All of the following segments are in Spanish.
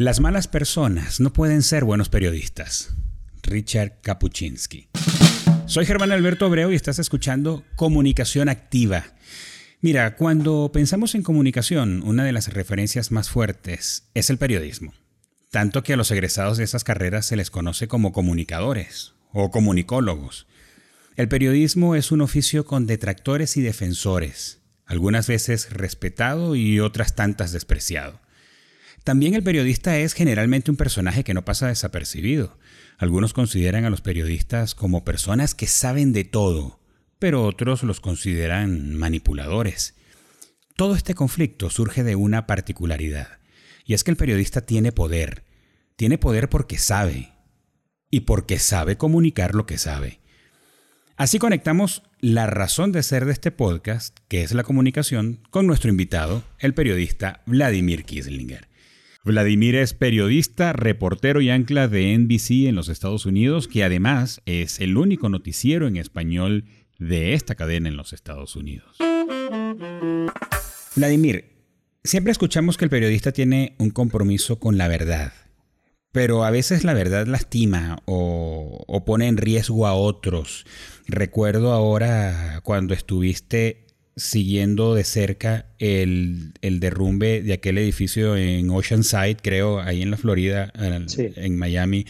Las malas personas no pueden ser buenos periodistas. Richard Kapuczynski. Soy Germán Alberto Abreu y estás escuchando Comunicación Activa. Mira, cuando pensamos en comunicación, una de las referencias más fuertes es el periodismo. Tanto que a los egresados de esas carreras se les conoce como comunicadores o comunicólogos. El periodismo es un oficio con detractores y defensores, algunas veces respetado y otras tantas despreciado. También el periodista es generalmente un personaje que no pasa desapercibido. Algunos consideran a los periodistas como personas que saben de todo, pero otros los consideran manipuladores. Todo este conflicto surge de una particularidad, y es que el periodista tiene poder. Tiene poder porque sabe, y porque sabe comunicar lo que sabe. Así conectamos la razón de ser de este podcast, que es la comunicación, con nuestro invitado, el periodista Vladimir Kislinger. Vladimir es periodista, reportero y ancla de NBC en los Estados Unidos, que además es el único noticiero en español de esta cadena en los Estados Unidos. Vladimir, siempre escuchamos que el periodista tiene un compromiso con la verdad, pero a veces la verdad lastima o, o pone en riesgo a otros. Recuerdo ahora cuando estuviste siguiendo de cerca el, derrumbe de aquel edificio en Oceanside, creo, ahí en la Florida, en, Miami.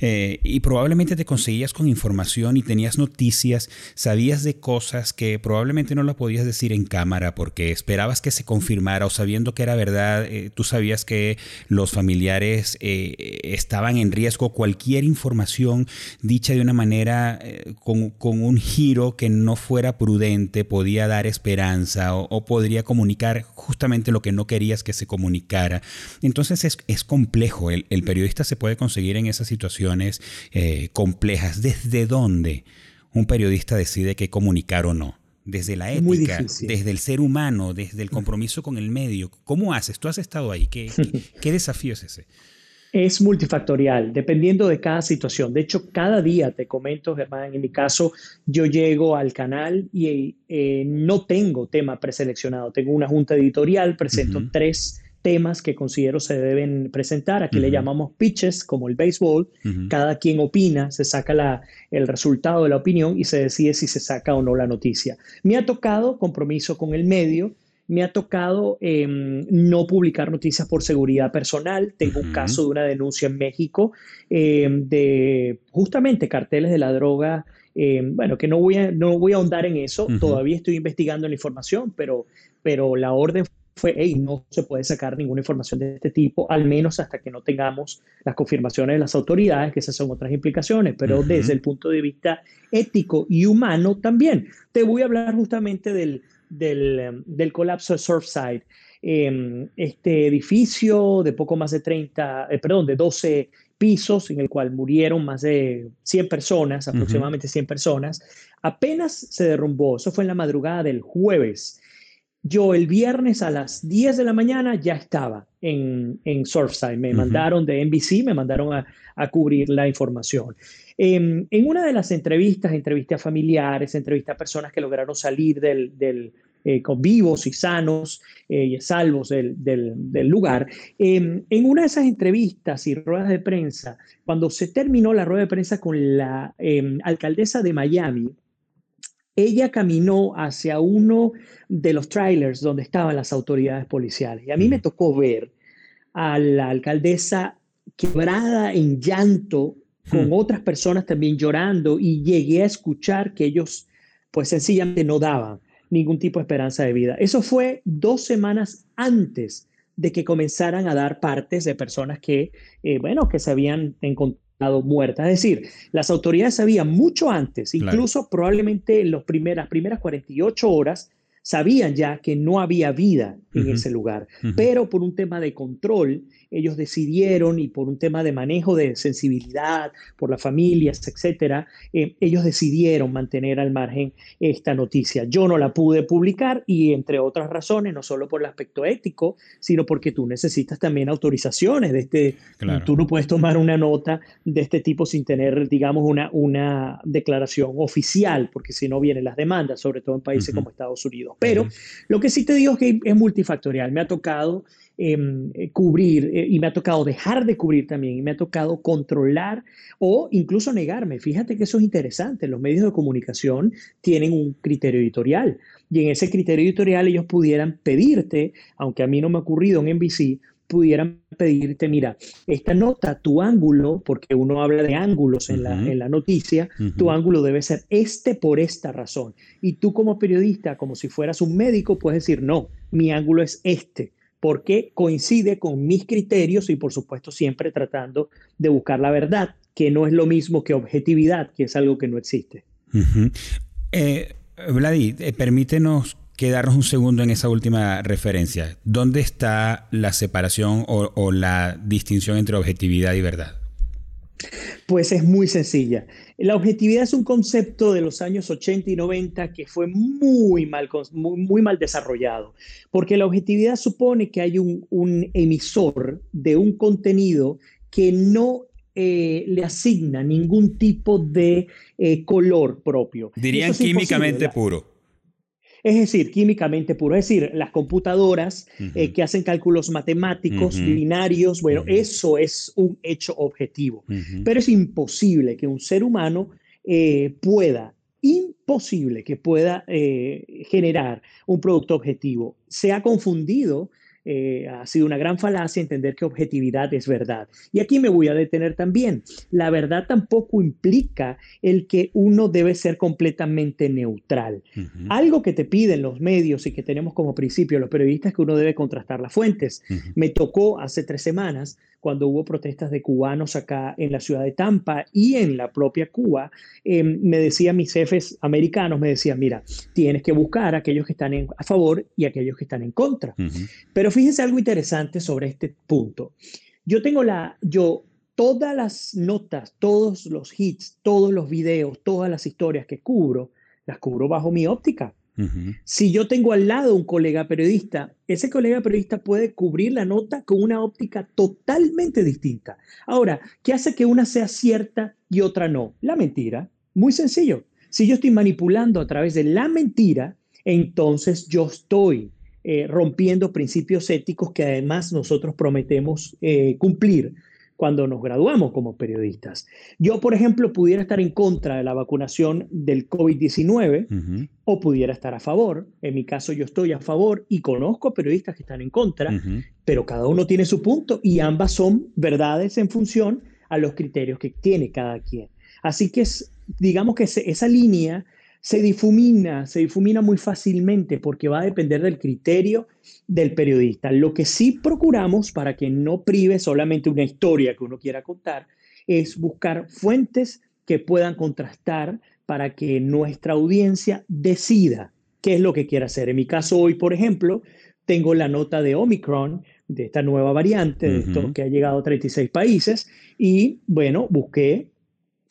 Eh, y probablemente te conseguías con información y tenías noticias, sabías de cosas que probablemente no las podías decir en cámara porque esperabas que se confirmara o sabiendo que era verdad, eh, tú sabías que los familiares eh, estaban en riesgo. Cualquier información dicha de una manera con, con, un giro que no fuera prudente podía dar esperanza o podría comunicar justamente lo que no querías que se comunicara. Entonces es, complejo, el, periodista se puede conseguir en esas situaciones eh, complejas. ¿Desde dónde un periodista decide qué comunicar o no? Desde la ética, desde el ser humano, desde el compromiso con el medio. ¿Cómo haces? Tú has estado ahí. qué, qué desafío es ese? Es multifactorial, dependiendo de cada situación. De hecho, cada día, te comento, Germán, en mi caso, yo llego al canal y eh, no tengo tema preseleccionado. Tengo una junta editorial, presento tres temas que considero se deben presentar. Aquí le llamamos pitches, como el béisbol. Cada quien opina, se saca la, el resultado de la opinión y se decide si se saca o no la noticia. Me ha tocado compromiso con el medio me ha tocado em, no publicar noticias por seguridad personal. Tengo un caso de una denuncia en México em, de justamente carteles de la droga. Em, bueno, que no voy a, no voy a ahondar en eso. Todavía estoy investigando la información, pero, pero la orden fue, hey, no se puede sacar ninguna información de este tipo, al menos hasta que no tengamos las confirmaciones de las autoridades, que esas son otras implicaciones, pero desde el punto de vista ético y humano también. Te voy a hablar justamente del, Em, del, colapso de Surfside. Em, este edificio de poco más de 30, eh, perdón, de 12 pisos en el cual murieron más de 100 personas, aproximadamente 100 personas, apenas se derrumbó. Eso fue en la madrugada del jueves. Yo el viernes a las 10 de la mañana ya estaba en, en Surfside. Me mandaron de NBC, me mandaron a, cubrir la información. Em, en una de las entrevistas, entrevistas familiares, entrevistas a personas que lograron salir del, del eh, con vivos y sanos eh, y salvos del, del, lugar. Em, en una de esas entrevistas y ruedas de prensa, cuando se terminó la rueda de prensa con la em, alcaldesa de Miami, ella caminó hacia uno de los trailers donde estaban las autoridades policiales. Y a mí me tocó ver a la alcaldesa quebrada en llanto, con hmm. otras personas también llorando, y llegué a escuchar que ellos, pues sencillamente no daban ningún tipo de esperanza de vida. Eso fue dos semanas antes de que comenzaran a dar partes de personas que, eh, bueno, que se habían encontrado muerta. Es decir, las autoridades sabían mucho antes, incluso probablemente en las primeras, primeras 48 horas, sabían ya que no había vida en ese lugar, pero por un tema de control ellos decidieron y por un tema de manejo de sensibilidad, por las familias, etcétera, eh, ellos decidieron mantener al margen esta noticia. Yo no la pude publicar y entre otras razones, no solo por el aspecto ético, sino porque tú necesitas también autorizaciones de este, tú no puedes tomar una nota de este tipo sin tener, digamos, una, una declaración oficial, porque si no vienen las demandas, sobre todo en países como Estados Unidos. Pero lo que sí te digo es que es multifactorial. Me ha tocado em, eh, cubrir eh, y me ha tocado dejar de cubrir también y me ha tocado controlar o incluso negarme. Fíjate que eso es interesante. Los medios de comunicación tienen un criterio editorial y en ese criterio editorial ellos pudieran pedirte, aunque a mí no me ha ocurrido en NBC, pudieran pedirte, mira, esta nota, tu ángulo, porque uno habla de ángulos en, la, en la, noticia, tu ángulo debe ser este por esta razón. Y tú como periodista, como si fueras un médico, puedes decir, no, mi ángulo es este, porque coincide con mis criterios y por supuesto siempre tratando de buscar la verdad, que no es lo mismo que objetividad, que es algo que no existe. eh, Vladi, eh, permítenos quedarnos un segundo en esa última referencia. ¿Dónde está la separación o, la distinción entre objetividad y verdad? Pues es muy sencilla. La objetividad es un concepto de los años 80 y 90 que fue muy mal, muy, mal desarrollado, porque la objetividad supone que hay un, emisor de un contenido que no eh, le asigna ningún tipo de eh, color propio. Dirían químicamente puro. Es decir, químicamente puro, es decir, las computadoras eh, que hacen cálculos matemáticos, binarios, bueno, eso es un hecho objetivo. Pero es imposible que un ser humano eh, pueda, imposible que pueda eh, generar un producto objetivo. Se ha confundido eh, ha sido una gran falacia entender que objetividad es verdad. Y aquí me voy a detener también. La verdad tampoco implica el que uno debe ser completamente neutral. Algo que te piden los medios y que tenemos como principio los periodistas es que uno debe contrastar las fuentes. Me tocó hace tres semanas cuando hubo protestas de cubanos acá en la ciudad de Tampa y en la propia Cuba, em, me decían mis jefes americanos, me decían, mira, tienes que buscar a aquellos que están a favor y aquellos que están en contra. Pero fíjense algo interesante sobre este punto. Yo tengo la, yo, todas las notas, todos los hits, todos los videos, todas las historias que cubro, las cubro bajo mi óptica. Si yo tengo al lado un colega periodista, ese colega periodista puede cubrir la nota con una óptica totalmente distinta. Ahora, ¿qué hace que una sea cierta y otra no? La mentira. Muy sencillo. Si yo estoy manipulando a través de la mentira, entonces yo estoy eh, rompiendo principios éticos que además nosotros prometemos eh, cumplir cuando nos graduamos como periodistas. Yo, por ejemplo, pudiera estar en contra de la vacunación del COVID-19 o pudiera estar a favor. En mi caso, yo estoy a favor y conozco periodistas que están en contra, pero cada uno tiene su punto y ambas son verdades en función a los criterios que tiene cada quien. Así que es, digamos que esa línea se difumina, se difumina muy fácilmente porque va a depender del criterio del periodista. Lo que sí procuramos para que no prive solamente una historia que uno quiera contar es buscar fuentes que puedan contrastar para que nuestra audiencia decida qué es lo que quiere hacer. En mi caso hoy, por ejemplo, tengo la nota de Omicron, de esta nueva variante, de esto que ha llegado a 36 países, y bueno, busqué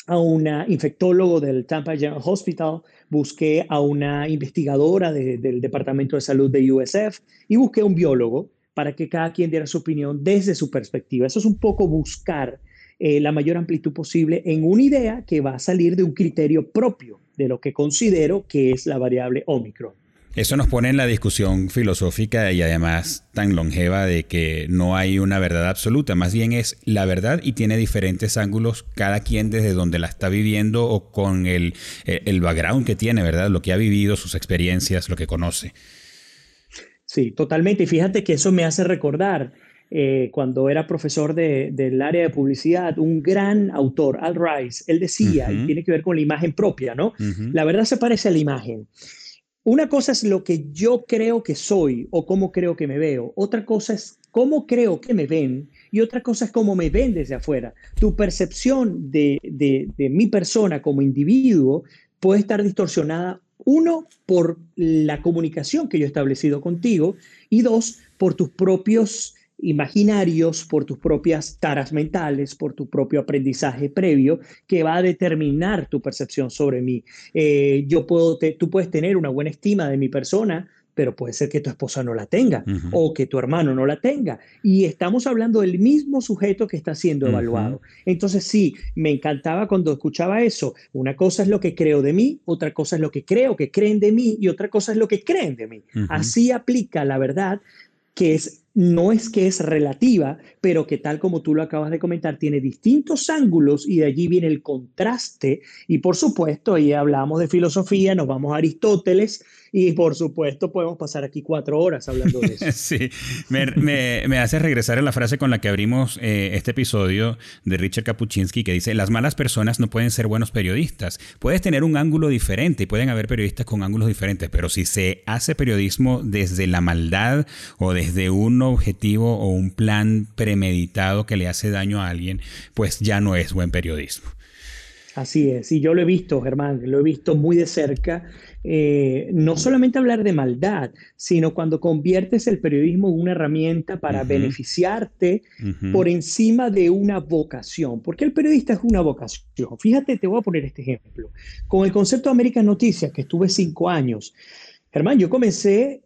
a una infectólogo del Tampa General Hospital, busqué a una investigadora del Departamento de Salud de USF y busqué a un biólogo para que cada quien diera su opinión desde su perspectiva. Eso es un poco buscar eh, la mayor amplitud posible en una idea que va a salir de un criterio propio de lo que considero que es la variable Omicron. Eso nos pone en la discusión filosófica y además tan longeva de que no hay una verdad absoluta, más bien es la verdad y tiene diferentes ángulos, cada quien desde donde la está viviendo o con el, eh, el background que tiene, ¿verdad? Lo que ha vivido, sus experiencias, lo que conoce. Sí, totalmente. Y fíjate que eso me hace recordar eh, cuando era profesor del área de publicidad, un gran autor, Al Rice, él decía, y tiene que ver con la imagen propia, ¿no? La verdad se parece a la imagen. Una cosa es lo que yo creo que soy o cómo creo que me veo. Otra cosa es cómo creo que me ven y otra cosa es cómo me ven desde afuera. Tu percepción de, de mi persona como individuo puede estar distorsionada, uno, por la comunicación que yo he establecido contigo y dos, por tus propios imaginarios, por tus propias taras mentales, por tu propio aprendizaje previo, que va a determinar tu percepción sobre mí. Eh, yo puedo tú puedes tener una buena estima de mi persona, pero puede ser que tu esposa no la tenga o que tu hermano no la tenga. Y estamos hablando del mismo sujeto que está siendo evaluado. Entonces, sí, me encantaba cuando escuchaba eso. Una cosa es lo que creo de mí, otra cosa es lo que creo que creen de mí y otra cosa es lo que creen de mí. Así aplica la verdad que es no es que es relativa, pero que tal como tú lo acabas de comentar, tiene distintos ángulos y de allí viene el contraste. Y por supuesto, ahí hablamos de filosofía, nos vamos a Aristóteles y por supuesto podemos pasar aquí cuatro horas hablando de eso. sí, me, hace regresar a la frase con la que abrimos eh, este episodio de Richard Kapuczynski que dice, las malas personas no pueden ser buenos periodistas. Puedes tener un ángulo diferente y pueden haber periodistas con ángulos diferentes, pero si se hace periodismo desde la maldad o desde un objetivo o un plan premeditado que le hace daño a alguien, pues ya no es buen periodismo. Así es, y yo lo he visto, Germán, lo he visto muy de cerca eh, no solamente hablar de maldad, sino cuando conviertes el periodismo en una herramienta para beneficiarte por encima de una vocación, porque el periodista es una vocación. Fíjate, te voy a poner este ejemplo. Con el concepto de América Noticias, que estuve cinco años, Germán, yo comencé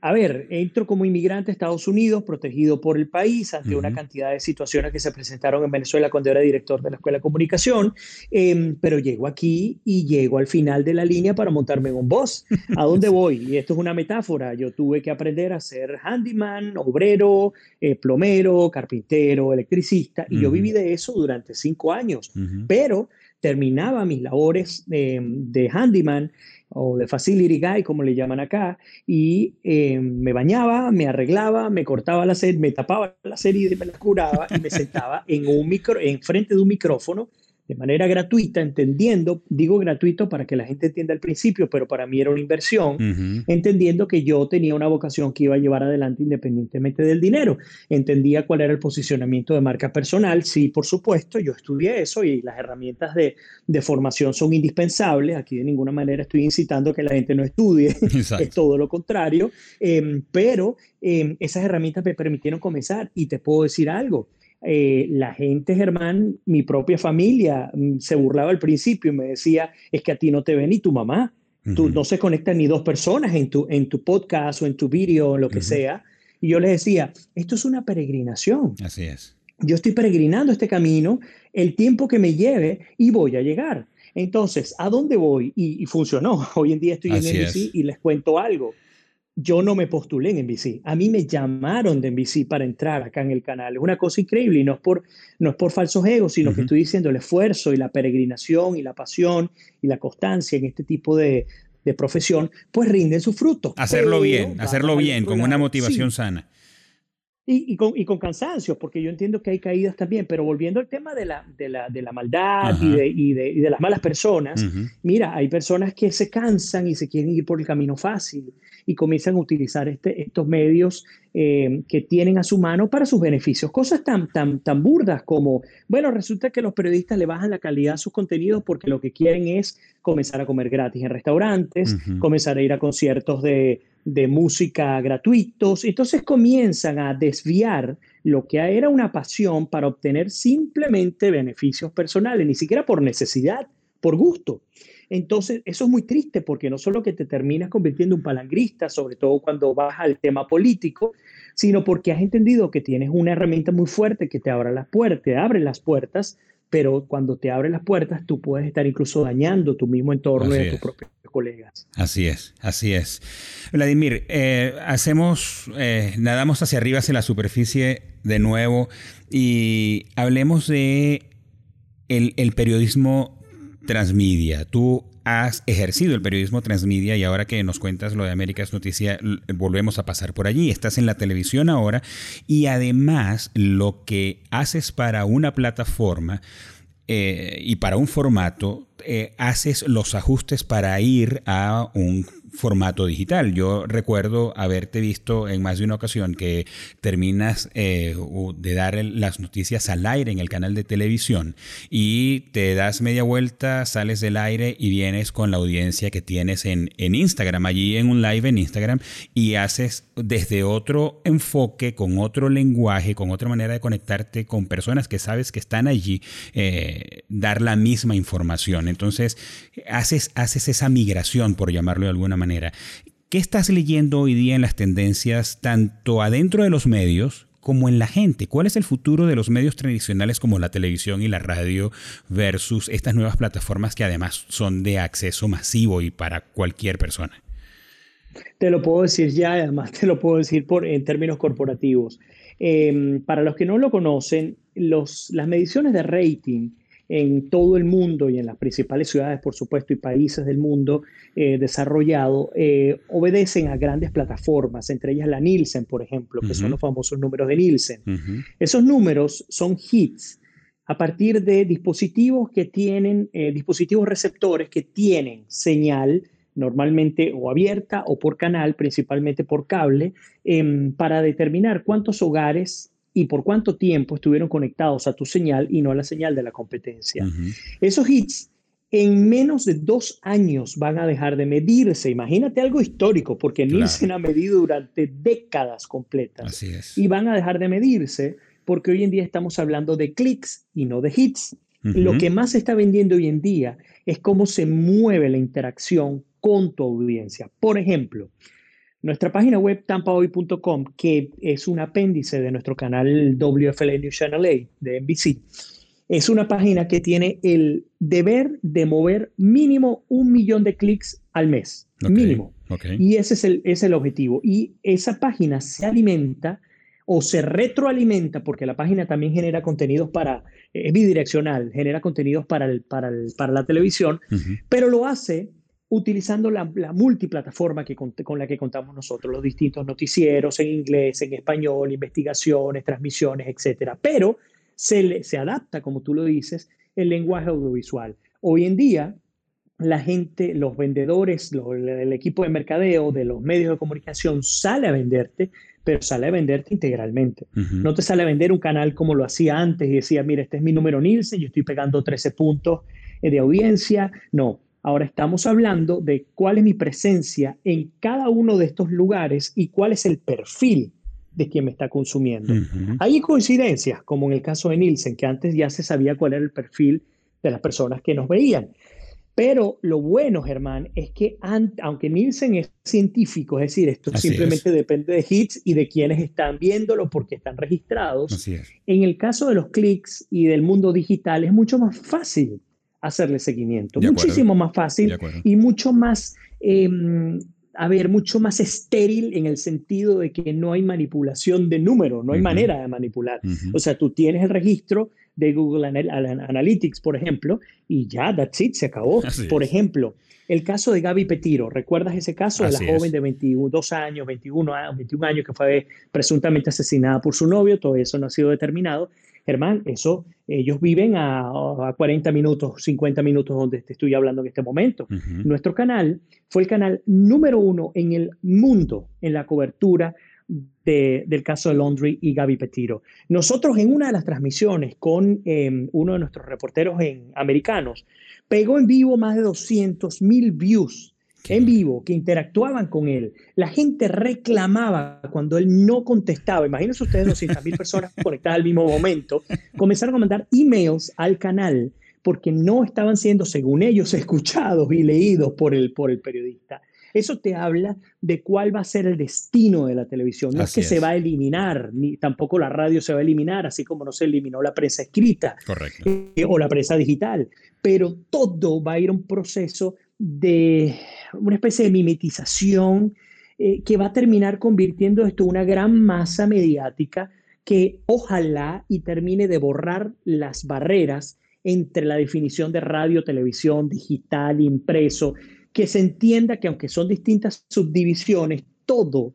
a ver, entro como inmigrante a Estados Unidos, protegido por el país, ante una cantidad de situaciones que se presentaron en Venezuela cuando era director de la Escuela de Comunicación, em, pero llego aquí y llego al final de la línea para montarme en un bus. ¿A dónde voy? Y esto es una metáfora. Yo tuve que aprender a ser handyman, obrero, eh, plomero, carpintero, electricista, y yo viví de eso durante cinco años, pero terminaba mis labores de handyman o de facility guy, como le llaman acá, y eh, me bañaba, me arreglaba, me cortaba la sed, me tapaba la serie y me la curaba y me sentaba en un micro, en frente de un micrófono de manera gratuita, entendiendo, digo gratuito para que la gente entienda al principio, pero para mí era una inversión, entendiendo que yo tenía una vocación que iba a llevar adelante independientemente del dinero. Entendía cuál era el posicionamiento de marca personal, sí, por supuesto, yo estudié eso y las herramientas de, formación son indispensables. Aquí de ninguna manera estoy incitando a que la gente no estudie, es todo lo contrario, em, pero em, esas herramientas me permitieron comenzar y te puedo decir algo eh, la gente, Germán, mi propia familia, mm, se burlaba al principio y me decía, es que a ti no te ve ni tu mamá, tú, no se conectan ni dos personas en tu, en tu podcast o en tu vídeo o lo que sea. Y yo les decía, esto es una peregrinación. Así es. Yo estoy peregrinando este camino el tiempo que me lleve y voy a llegar. Entonces, ¿a dónde voy? Y, funcionó. Hoy en día estoy en NBC y les cuento algo yo no me postulé en NBC. A mí me llamaron de NBC para entrar acá en el canal. Es una cosa increíble y no es por, no es por falsos egos, sino que estoy diciendo el esfuerzo y la peregrinación y la pasión y la constancia en este tipo de, profesión, pues rinden su fruto. Hacerlo bien, hacerlo bien, con una motivación sana. Y, con, y, con, cansancio, porque yo entiendo que hay caídas también, pero volviendo al tema de la, de la, de la maldad y de, y, de, y de, las malas personas, mira, hay personas que se cansan y se quieren ir por el camino fácil y comienzan a utilizar este, estos medios eh, que tienen a su mano para sus beneficios. Cosas tan, tan, tan burdas como, bueno, resulta que los periodistas le bajan la calidad a sus contenidos porque lo que quieren es comenzar a comer gratis en restaurantes, comenzar a ir a conciertos de, de música gratuitos. Entonces comienzan a desviar lo que era una pasión para obtener simplemente beneficios personales, ni siquiera por necesidad, por gusto. Entonces, eso es muy triste porque no solo que te terminas convirtiendo en un palangrista, sobre todo cuando vas al tema político, sino porque has entendido que tienes una herramienta muy fuerte que te abre las puertas, te abre las puertas, pero cuando te abre las puertas tú puedes estar incluso dañando tu mismo entorno y a tus propios colegas. Así es, así es. Vladimir, eh, hacemos, eh, nadamos hacia arriba, hacia la superficie de nuevo y hablemos de el, el periodismo transmedia. Tú has ejercido el periodismo transmedia y ahora que nos cuentas lo de Américas Noticia, volvemos a pasar por allí. Estás en la televisión ahora y además lo que haces para una plataforma eh, y para un formato, eh, haces los ajustes para ir a un formato digital. Yo recuerdo haberte visto en más de una ocasión que terminas eh, de dar las noticias al aire en el canal de televisión y te das media vuelta, sales del aire y vienes con la audiencia que tienes en, en Instagram, allí en un live en Instagram y haces desde otro enfoque, con otro lenguaje, con otra manera de conectarte con personas que sabes que están allí, eh, dar la misma información. Entonces, haces, haces esa migración, por llamarlo de alguna manera manera. ¿Qué estás leyendo hoy día en las tendencias tanto adentro de los medios como en la gente? ¿Cuál es el futuro de los medios tradicionales como la televisión y la radio versus estas nuevas plataformas que además son de acceso masivo y para cualquier persona? Te lo puedo decir ya, además te lo puedo decir por, en términos corporativos. Em, para los que no lo conocen, las mediciones de rating en todo el mundo y en las principales ciudades, por supuesto, y países del mundo eh, desarrollado, eh, obedecen a grandes plataformas, entre ellas la Nielsen, por ejemplo, que son los famosos números de Nielsen. Esos números son hits a partir de dispositivos que tienen, eh, dispositivos receptores que tienen señal normalmente o abierta o por canal, principalmente por cable, em, para determinar cuántos hogares y por cuánto tiempo estuvieron conectados a tu señal y no a la señal de la competencia. Esos hits en menos de dos años van a dejar de medirse. Imagínate algo histórico, porque Nielsen ha medido durante décadas completas. Y van a dejar de medirse porque hoy en día estamos hablando de clics y no de hits. Lo que más se está vendiendo hoy en día es cómo se mueve la interacción con tu audiencia. Por ejemplo, nuestra página web tampahoy.com, que es un apéndice de nuestro canal WFL News Channel A de NBC, es una página que tiene el deber de mover mínimo un millón de clics al mes. Mínimo. Y ese es, el, es el objetivo. Y esa página se alimenta o se retroalimenta, porque la página también genera contenidos para, es bidireccional, genera contenidos para, el, para, para la televisión, pero lo hace utilizando la, multiplataforma que, con, la que contamos nosotros, los distintos noticieros en inglés, en español, investigaciones, transmisiones, etc. Pero se, se adapta, como tú lo dices, el lenguaje audiovisual. Hoy en día, la gente, los vendedores, el equipo de mercadeo de los medios de comunicación sale a venderte, pero sale a venderte integralmente. No te sale a vender un canal como lo hacía antes y decía, mira, este es mi número Nielsen, yo estoy pegando 13 puntos de audiencia. No, Ahora estamos hablando de cuál es mi presencia en cada uno de estos lugares y cuál es el perfil de quien me está consumiendo. Hay coincidencias, como en el caso de Nielsen, que antes ya se sabía cuál era el perfil de las personas que nos veían. Pero lo bueno, Germán, es que aunque Nielsen es científico, es decir, esto simplemente depende de hits y de quienes están viéndolo porque están registrados, en el caso de los clics y del mundo digital es mucho más fácil hacerle seguimiento. Muchísimo más fácil y mucho más, em, a ver, mucho más estéril en el sentido de que no hay manipulación de números, no hay manera de manipular. O sea, tú tienes el registro de Google Analytics, por ejemplo, y ya, that's it, se acabó. por ejemplo, el caso de Gaby Petiro, ¿recuerdas ese caso de la joven de 22 años, 21, 21 años que fue presuntamente asesinada por su novio? Todo eso no ha sido determinado. Germán, eso, ellos viven a, 40 minutos, 50 minutos donde te estoy hablando en este momento. Nuestro canal fue el canal número uno en el mundo en la cobertura del caso de Laundry y Gaby Petiro. Nosotros en una de las transmisiones con em, uno de nuestros reporteros en, americanos, pegó en vivo más de 200 mil views en vivo que interactuaban con él. La gente reclamaba cuando él no contestaba. Imagínense ustedes 200 mil personas conectadas al mismo momento. Comenzaron a mandar emails al canal porque no estaban siendo, según ellos, escuchados y leídos por el, por el periodista. Eso te habla de cuál va a ser el destino de la televisión. No es que se va a eliminar, ni tampoco la radio se va a eliminar, así como no se eliminó la prensa escrita eh, o la prensa digital. Pero todo va a ir a un proceso de una especie de mimetización eh, que va a terminar convirtiendo esto en una gran masa mediática que ojalá y termine de borrar las barreras entre la definición de radio, televisión, digital, impreso, que se entienda que aunque son distintas subdivisiones, todo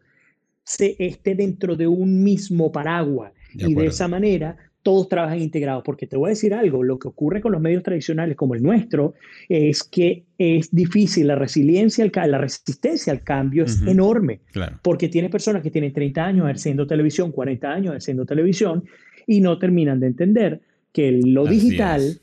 se esté dentro de un mismo paraguas. Y de esa manera todos trabajan integrados, porque te voy a decir algo, lo que ocurre con los medios tradicionales como el nuestro es que es difícil, la resiliencia, la resistencia al cambio es enorme, porque tienes personas que tienen 30 años haciendo televisión, 40 años haciendo televisión y no terminan de entender que lo digital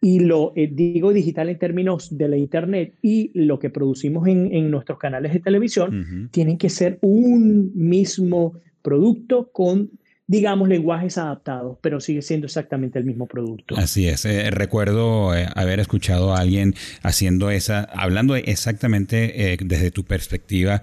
y lo eh, digo digital en términos de la internet y lo que producimos en, nuestros canales de televisión tienen que ser un mismo producto con digamos, lenguajes adaptados, pero sigue siendo exactamente el mismo producto. Así es. Eh, recuerdo eh, haber escuchado a alguien haciendo esa, hablando exactamente eh, desde tu perspectiva,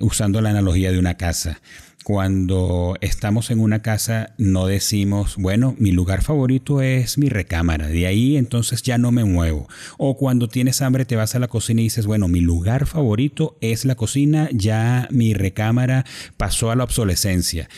usando la analogía de una casa cuando estamos en una casa no decimos, bueno, mi lugar favorito es mi recámara, de ahí entonces ya no me muevo. O cuando tienes hambre te vas a la cocina y dices, bueno, mi lugar favorito es la cocina, ya mi recámara pasó a la obsolescencia.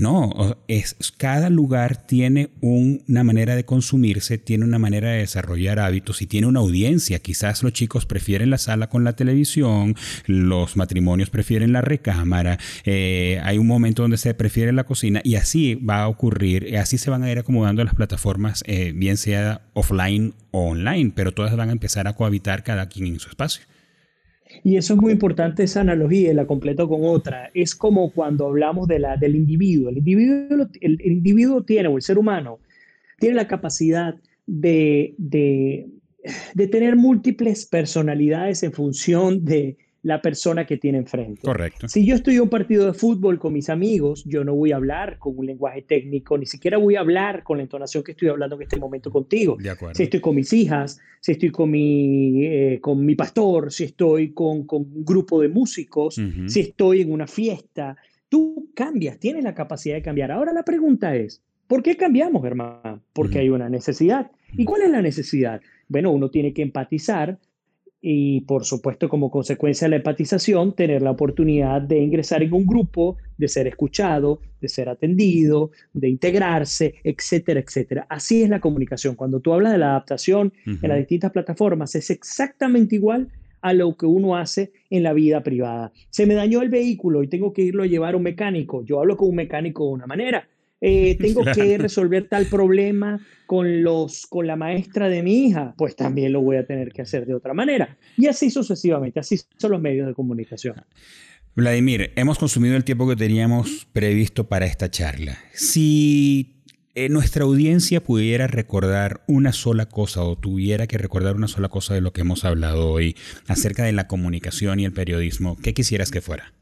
No, es, cada lugar tiene una manera de consumirse, tiene una manera de desarrollar hábitos y tiene una audiencia. Quizás los chicos prefieren la sala con la televisión, los matrimonios prefieren la recámara, eh, hay un momento donde se prefiere la cocina y así va a ocurrir, así se van a ir acomodando las plataformas, eh, bien sea offline o online, pero todas van a empezar a cohabitar cada quien en su espacio. Y eso es muy importante, esa analogía, y la completo con otra. Es como cuando hablamos de la, del individuo. El individuo, el, individuo tiene, o el ser humano, tiene la capacidad de, de, de tener múltiples personalidades en función de, la persona que tiene enfrente. Correcto. Si yo estoy en un partido de fútbol con mis amigos, yo no voy a hablar con un lenguaje técnico, ni siquiera voy a hablar con la entonación que estoy hablando en este momento contigo. De acuerdo. Si estoy con mis hijas, si estoy con mi, eh, con mi pastor, si estoy con, con un grupo de músicos, si estoy en una fiesta, tú cambias, tienes la capacidad de cambiar. Ahora la pregunta es, ¿por qué cambiamos, Germán? Porque hay una necesidad. ¿Y cuál es la necesidad? Bueno, uno tiene que empatizar y por supuesto como consecuencia de la empatización tener la oportunidad de ingresar en un grupo, de ser escuchado, de ser atendido, de integrarse, etcétera, etcétera. Así es la comunicación. Cuando tú hablas de la adaptación en las distintas plataformas, es exactamente igual a lo que uno hace en la vida privada. Se me dañó el vehículo y tengo que irlo a llevar a un mecánico. Yo hablo con un mecánico de una manera eh, tengo que resolver tal problema con, los, con la maestra de mi hija, pues también lo voy a tener que hacer de otra manera. Y así sucesivamente, así son los medios de comunicación. Vladimir, hemos consumido el tiempo que teníamos previsto para esta charla. Si eh, nuestra audiencia pudiera recordar una sola cosa o tuviera que recordar una sola cosa de lo que hemos hablado hoy acerca de la comunicación y el periodismo, ¿qué quisieras que fuera?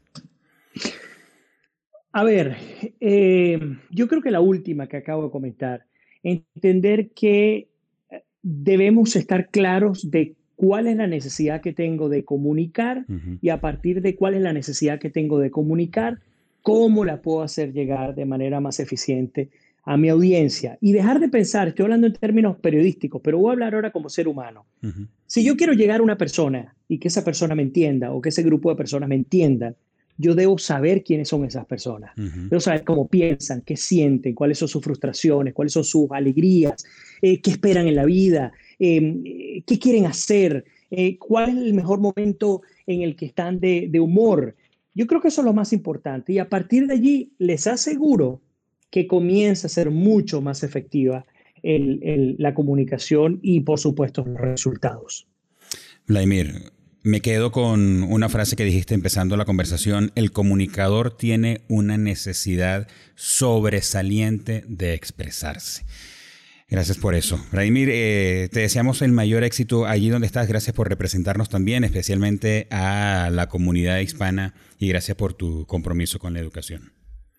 A ver, eh, yo creo que la última que acabo de comentar, entender que eh, debemos estar claros de cuál es la necesidad que tengo de comunicar y a partir de cuál es la necesidad que tengo de comunicar, cómo la puedo hacer llegar de manera más eficiente a mi audiencia. Y dejar de pensar, estoy hablando en términos periodísticos, pero voy a hablar ahora como ser humano. Si yo quiero llegar a una persona y que esa persona me entienda o que ese grupo de personas me entiendan, yo debo saber quiénes son esas personas. Debo saber cómo piensan, qué sienten, cuáles son sus frustraciones, cuáles son sus alegrías, eh, qué esperan en la vida, em, eh, qué quieren hacer, eh, cuál es el mejor momento en el que están de, humor. Yo creo que eso es lo más importante y a partir de allí les aseguro que comienza a ser mucho más efectiva la comunicación y por supuesto los resultados. Vladimir, me quedo con una frase que dijiste empezando la conversación. El comunicador tiene una necesidad sobresaliente de expresarse. Gracias por eso. Vladimir, eh, te deseamos el mayor éxito allí donde estás. Gracias por representarnos también, especialmente a la comunidad hispana y gracias por tu compromiso con la educación.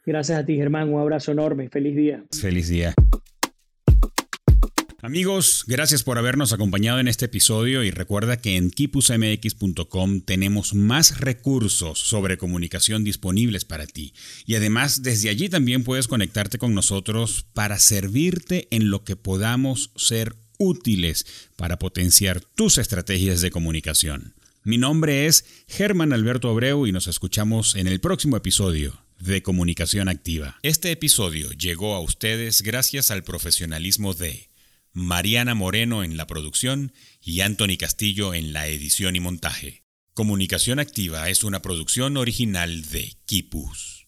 Gracias a ti, Germán. Un abrazo enorme. Feliz día. Feliz día. Amigos, gracias por habernos acompañado en este episodio y recuerda que en kipusmx.com tenemos más recursos sobre comunicación disponibles para ti. Y además desde allí también puedes conectarte con nosotros para servirte en lo que podamos ser útiles para potenciar tus estrategias de comunicación. Mi nombre es Germán Alberto Abreu y nos escuchamos en el próximo episodio de Comunicación Activa. Este episodio llegó a ustedes gracias al profesionalismo de Mariana Moreno en la producción y Anthony Castillo en la edición y montaje. Comunicación Activa es una producción original de Kipus.